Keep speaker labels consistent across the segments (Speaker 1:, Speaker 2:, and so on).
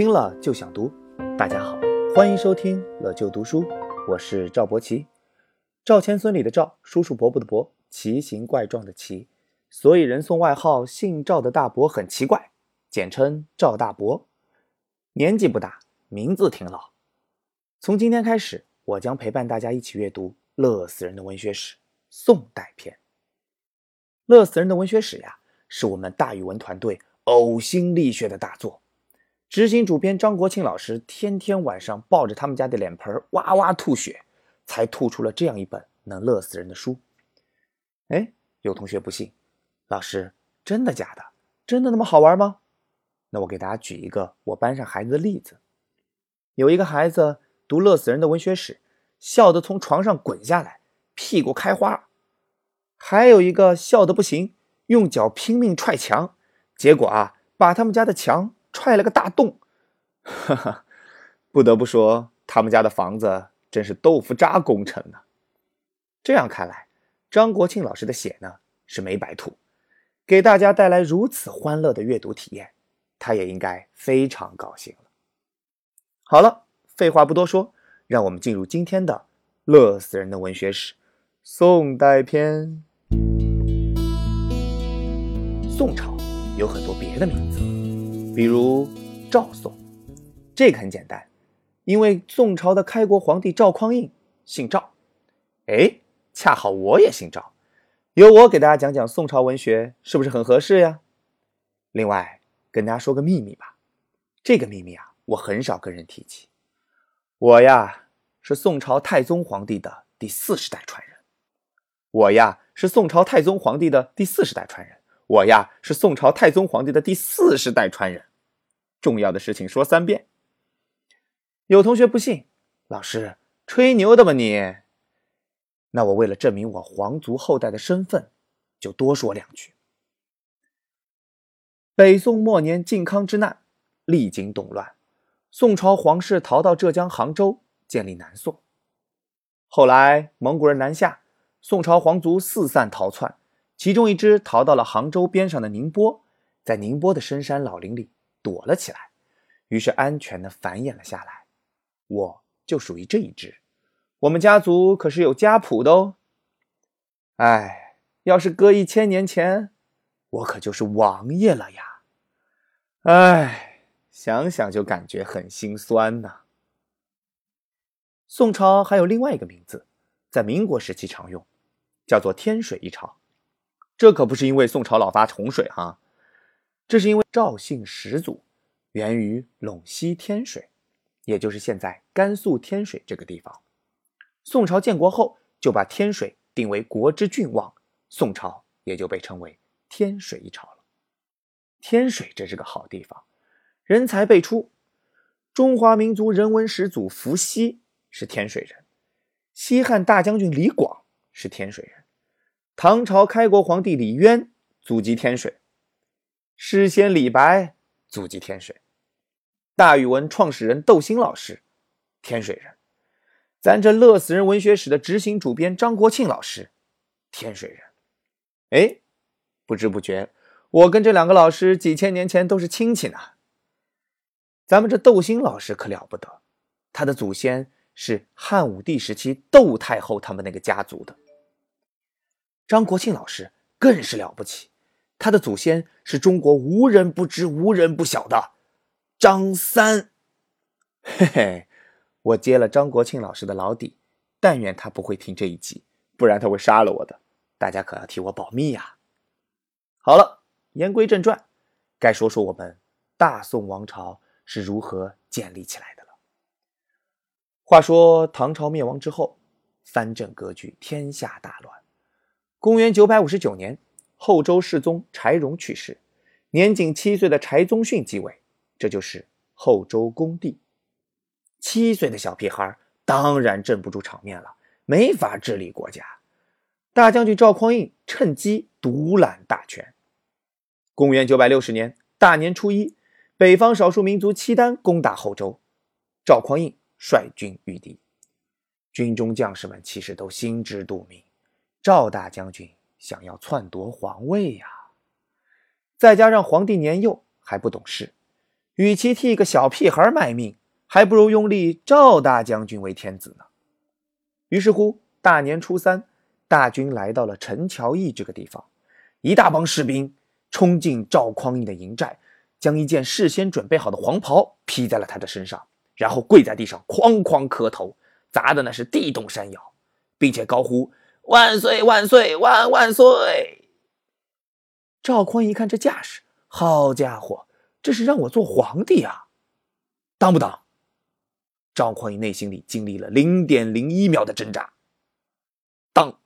Speaker 1: 听了就想读。大家好，欢迎收听乐就读书，我是赵伯奇。赵钱孙李的赵，叔叔伯伯的伯，奇形怪状的奇，所以人送外号姓赵的大伯很奇怪，简称赵大伯。年纪不大，名字挺老。从今天开始，我将陪伴大家一起阅读乐死人的文学史——宋代篇。乐死人的文学史呀，是我们大语文团队呕心沥血的大作。执行主编张国庆老师天天晚上抱着他们家的脸盆哇哇吐血，才吐出了这样一本能乐死人的书。哎，有同学不信，老师真的假的？真的那么好玩吗？那我给大家举一个我班上孩子的例子。有一个孩子读乐死人的文学史，笑得从床上滚下来，屁股开花；还有一个笑得不行，用脚拼命踹墙，结果啊，把他们家的墙。踹了个大洞，哈哈，不得不说，他们家的房子真是豆腐渣工程呢。这样看来，张国庆老师的血呢是没白吐，给大家带来如此欢乐的阅读体验，他也应该非常高兴了。好了，废话不多说，让我们进入今天的乐死人的文学史——宋代篇。宋朝有很多别的名字。比如赵宋，这个很简单，因为宋朝的开国皇帝赵匡胤姓赵。哎，恰好我也姓赵，由我给大家讲讲宋朝文学，是不是很合适呀？另外，跟大家说个秘密吧，这个秘密啊，我很少跟人提起。我呀，是宋朝太宗皇帝的第四十代传人。我呀，是宋朝太宗皇帝的第四十代传人。我呀，是宋朝太宗皇帝的第四十代传人。重要的事情说三遍。有同学不信，老师吹牛的吧你？那我为了证明我皇族后代的身份，就多说两句。北宋末年靖康之难，历经动乱，宋朝皇室逃到浙江杭州，建立南宋。后来蒙古人南下，宋朝皇族四散逃窜。其中一支逃到了杭州边上的宁波，在宁波的深山老林里躲了起来，于是安全的繁衍了下来。我就属于这一支，我们家族可是有家谱的哦。哎，要是搁一千年前，我可就是王爷了呀！哎，想想就感觉很心酸呐。宋朝还有另外一个名字，在民国时期常用，叫做天水一朝。这可不是因为宋朝老发洪水哈，这是因为赵姓始祖源于陇西天水，也就是现在甘肃天水这个地方。宋朝建国后就把天水定为国之郡望，宋朝也就被称为天水一朝了。天水这是个好地方，人才辈出。中华民族人文始祖伏羲是天水人，西汉大将军李广是天水人。唐朝开国皇帝李渊祖籍天水，诗仙李白祖籍天水，大语文创始人窦新老师天水人，咱这乐死人文学史的执行主编张国庆老师天水人。哎，不知不觉，我跟这两个老师几千年前都是亲戚呢。咱们这窦新老师可了不得，他的祖先是汉武帝时期窦太后他们那个家族的。张国庆老师更是了不起，他的祖先是中国无人不知、无人不晓的张三。嘿嘿，我接了张国庆老师的老底，但愿他不会听这一集，不然他会杀了我的。大家可要替我保密呀！好了，言归正传，该说说我们大宋王朝是如何建立起来的了。话说唐朝灭亡之后，藩镇割据，天下大乱。公元九百五十九年，后周世宗柴荣去世，年仅七岁的柴宗训继位，这就是后周恭帝。七岁的小屁孩当然镇不住场面了，没法治理国家。大将军赵匡胤趁机独揽大权。公元九百六十年大年初一，北方少数民族契丹攻打后周，赵匡胤率军御敌，军中将士们其实都心知肚明。赵大将军想要篡夺皇位呀，再加上皇帝年幼还不懂事，与其替一个小屁孩卖命，还不如拥立赵大将军为天子呢。于是乎，大年初三，大军来到了陈桥驿这个地方，一大帮士兵冲进赵匡胤的营寨，将一件事先准备好的黄袍披在了他的身上，然后跪在地上哐哐磕头，砸的那是地动山摇，并且高呼“万岁万岁万万岁”。赵匡胤一看这架势，好家伙，这是让我做皇帝啊！当不当？赵匡胤内心里经历了零点零一秒的挣扎。当，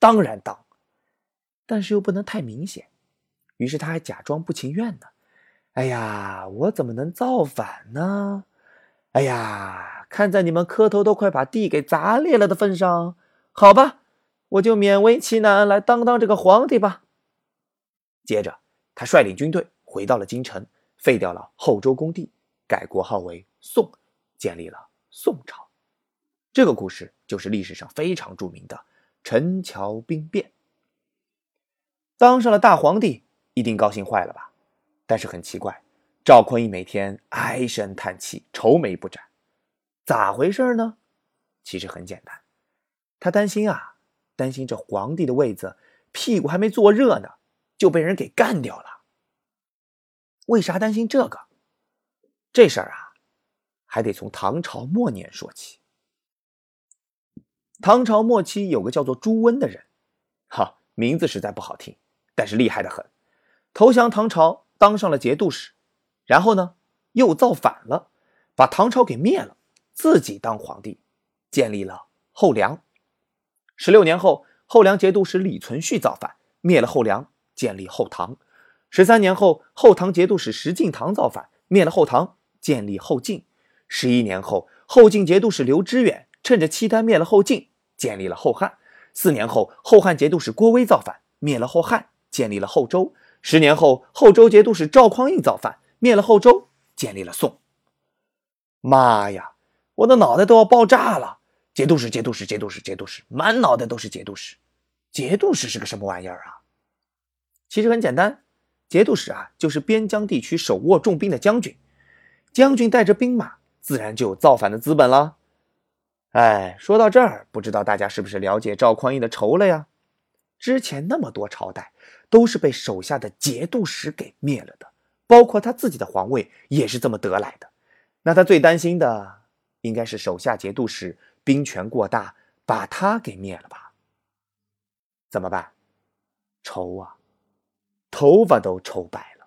Speaker 1: 当然当，但是又不能太明显，于是他还假装不情愿呢。哎呀，我怎么能造反呢？哎呀，看在你们磕头都快把地给砸裂了的份上，好吧，我就勉为其难来当当这个皇帝吧。接着，他率领军队回到了京城，废掉了后周公帝，改国号为宋，建立了宋朝。这个故事就是历史上非常著名的陈桥兵变。当上了大皇帝，一定高兴坏了吧？但是很奇怪，赵匡胤每天唉声叹气，愁眉不展，咋回事呢？其实很简单，他担心啊，担心这皇帝的位子屁股还没坐热呢。就被人给干掉了。为啥担心这个？这事儿啊，还得从唐朝末年说起。唐朝末期有个叫做朱温的人，哈，名字实在不好听，但是厉害的很。投降唐朝，当上了节度使，然后呢，又造反了，把唐朝给灭了，自己当皇帝，建立了后梁。十六年后，后梁节度使李存勖造反，灭了后梁。建立后唐，十三年后，后唐节度使石敬瑭造反，灭了后唐，建立后晋。十一年后，后晋节度使刘知远趁着契丹灭了后晋，建立了后汉。四年后，后汉节度使郭威造反，灭了后汉，建立了后周。十年后，后周节度使赵匡胤造反，灭了后周，建立了宋。妈呀，我的脑袋都要爆炸了！节度使，节度使，节度使，节度使，满脑袋都是节度使。节度使是个什么玩意儿啊？其实很简单，节度使啊，就是边疆地区手握重兵的将军。将军带着兵马，自然就有造反的资本了。哎，说到这儿，不知道大家是不是了解赵匡胤的仇了呀？之前那么多朝代都是被手下的节度使给灭了的，包括他自己的皇位也是这么得来的。那他最担心的，应该是手下节度使兵权过大，把他给灭了吧？怎么办？愁啊！头发都愁白了，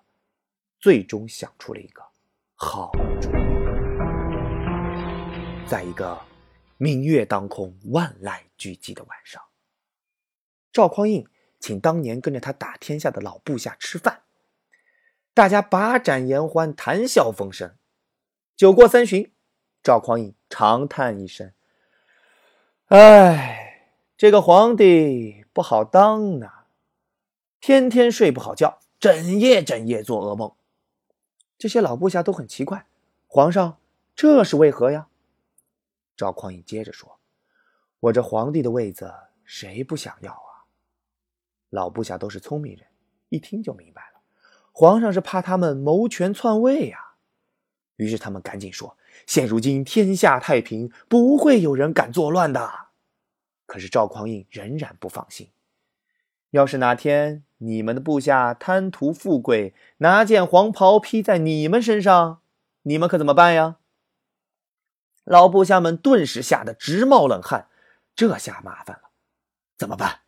Speaker 1: 最终想出了一个好主意。在一个明月当空、万籁俱寂的晚上，赵匡胤请当年跟着他打天下的老部下吃饭，大家把盏言欢，谈笑风生。酒过三巡，赵匡胤长叹一声：“哎，这个皇帝不好当啊。”天天睡不好觉，整夜整夜做噩梦。这些老部下都很奇怪，皇上这是为何呀？赵匡胤接着说：“我这皇帝的位子，谁不想要啊？”老部下都是聪明人，一听就明白了，皇上是怕他们谋权篡位呀。于是他们赶紧说：“现如今天下太平，不会有人敢作乱的。”可是赵匡胤仍然不放心，要是哪天……你们的部下贪图富贵，拿件黄袍披在你们身上，你们可怎么办呀？老部下们顿时吓得直冒冷汗，这下麻烦了，怎么办？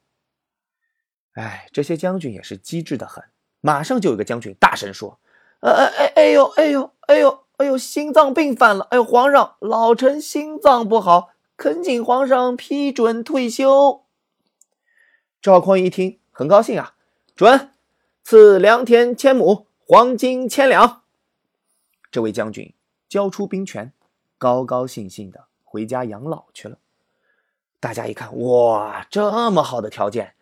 Speaker 1: 哎，这些将军也是机智的很，马上就有个将军大声说：“哎哎哎哎呦哎呦哎呦哎呦，心脏病犯了！哎呦，皇上，老臣心脏不好，恳请皇上批准退休。”赵匡胤一听，很高兴啊。准，赐良田千亩，黄金千两。这位将军交出兵权，高高兴兴的回家养老去了。大家一看，哇，这么好的条件，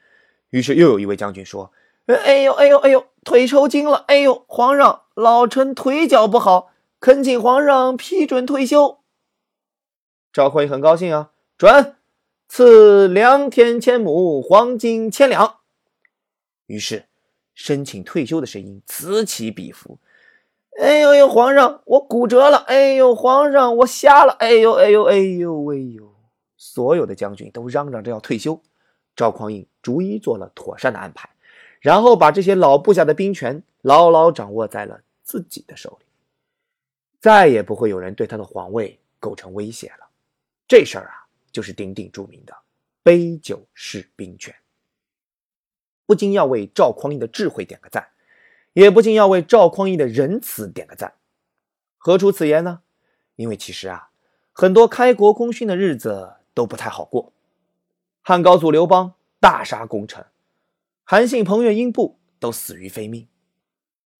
Speaker 1: 于是又有一位将军说：“哎呦，哎呦，哎呦，腿抽筋了！哎呦，皇上，老臣腿脚不好，恳请皇上批准退休。”赵匡胤很高兴啊，准，赐良田千亩，黄金千两。于是，申请退休的声音此起彼伏。哎呦呦，皇上，我骨折了！哎呦，皇上，我瞎了！哎呦哎呦哎呦哎呦！所有的将军都嚷嚷着要退休。赵匡胤逐一做了妥善的安排，然后把这些老部下的兵权牢牢掌握在了自己的手里，再也不会有人对他的皇位构成威胁了。这事儿啊，就是鼎鼎著名的杯酒释兵权。不禁要为赵匡胤的智慧点个赞，也不禁要为赵匡胤的仁慈点个赞。何出此言呢？因为其实啊，很多开国功勋的日子都不太好过。汉高祖刘邦大杀功臣，韩信、彭越、英布都死于非命，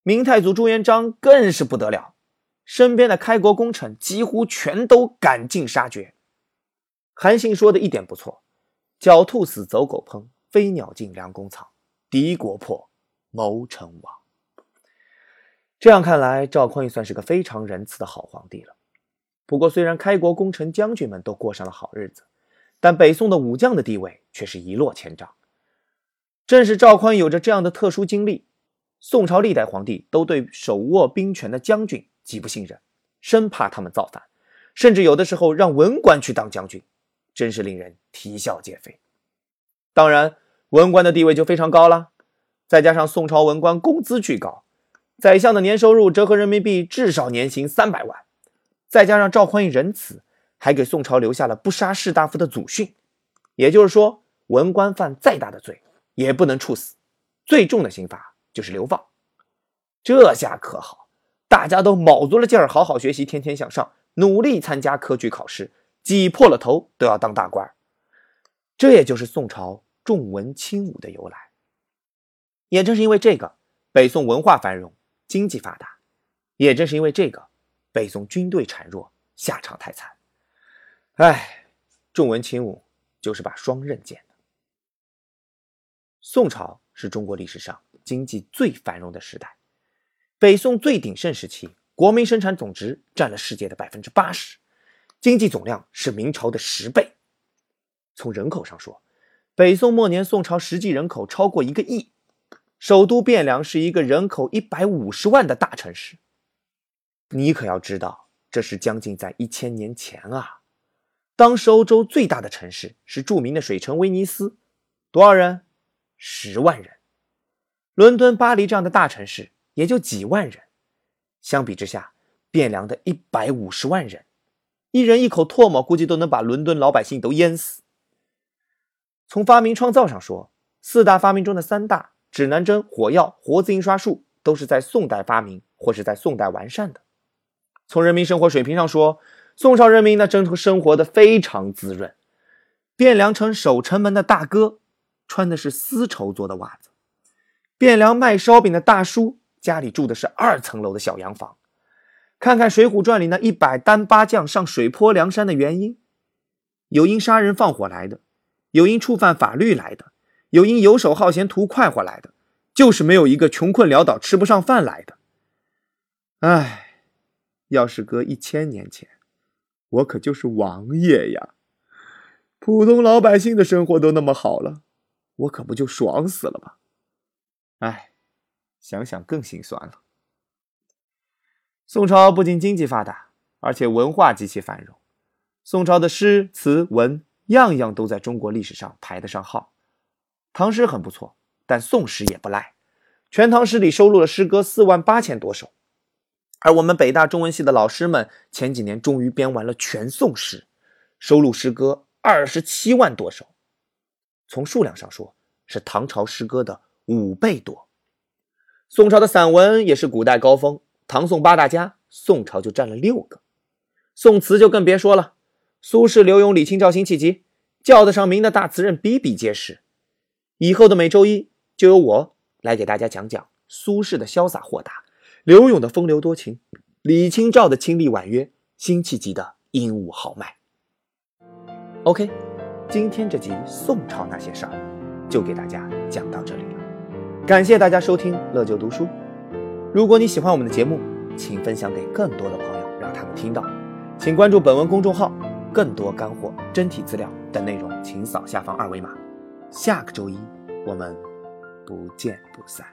Speaker 1: 明太祖朱元璋更是不得了，身边的开国功臣几乎全都赶尽杀绝。韩信说的一点不错：“狡兔死，走狗烹；飞鸟尽，良弓藏。敌国破，谋臣亡。”这样看来，赵匡胤算是个非常仁慈的好皇帝了。不过，虽然开国功臣将军们都过上了好日子，但北宋的武将的地位却是一落千丈。正是赵匡有着这样的特殊经历，宋朝历代皇帝都对手握兵权的将军极不信任，生怕他们造反，甚至有的时候让文官去当将军，真是令人啼笑皆非。当然，文官的地位就非常高了，再加上宋朝文官工资巨高，宰相的年收入折合人民币至少年薪三百万，再加上赵匡胤仁慈。还给宋朝留下了不杀士大夫的祖训，也就是说，文官犯再大的罪也不能处死，最重的刑罚就是流放。这下可好，大家都卯足了劲儿，好好学习，天天向上，努力参加科举考试，挤破了头都要当大官。这也就是宋朝重文轻武的由来。也正是因为这个，北宋文化繁荣，经济发达；也正是因为这个，北宋军队孱弱，下场太惨。哎，重文轻武就是把双刃剑。宋朝是中国历史上经济最繁荣的时代，北宋最鼎盛时期，国民生产总值占了世界的百分之八十，经济总量是明朝的十倍。从人口上说，北宋末年宋朝实际人口超过一个亿，首都汴梁是一个人口一百五十万的大城市。你可要知道，这是将近在一千年前啊。当时欧洲最大的城市是著名的水城威尼斯，多少人？十万人。伦敦、巴黎这样的大城市也就几万人。相比之下，汴梁的一百五十万人，一人一口唾沫，估计都能把伦敦老百姓都淹死。从发明创造上说，四大发明中的三大指南针、火药、活字印刷术都是在宋代发明或是在宋代完善的。从人民生活水平上说，宋朝人民那，真生活的非常滋润。汴梁城守城门的大哥穿的是丝绸做的袜子，汴梁卖烧饼的大叔家里住的是二层楼的小洋房。看看《水浒传》里那一百单八将上水泊梁山的原因：有因杀人放火来的，有因触犯法律来的，有因游手好闲图快活来的，就是没有一个穷困潦倒吃不上饭来的。唉，要是搁一千年前。我可就是王爷呀！普通老百姓的生活都那么好了，我可不就爽死了吗？哎，想想更心酸了。宋朝不仅经济发达，而且文化极其繁荣。宋朝的诗词文样样都在中国历史上排得上号。唐诗很不错，但宋诗也不赖。《全唐诗》里收录了诗歌四万八千多首。而我们北大中文系的老师们前几年终于编完了全宋诗，收录诗歌二十七万多首，从数量上说是唐朝诗歌的五倍多。宋朝的散文也是古代高峰，唐宋八大家，宋朝就占了六个。宋词就更别说了，苏轼、刘永、李清照、辛弃疾，叫得上名的大词人比比皆是。以后的每周一就由我来给大家讲讲苏轼的潇洒豁达。刘永的风流多情，李清照的清丽婉约，辛弃疾的英武豪迈。OK，今天这集宋朝那些事儿就给大家讲到这里。感谢大家收听乐就读书。如果你喜欢我们的节目，请分享给更多的朋友，让他们听到。请关注本文公众号，更多干货、真题资料等内容，请扫下方二维码。下个周一我们不见不散。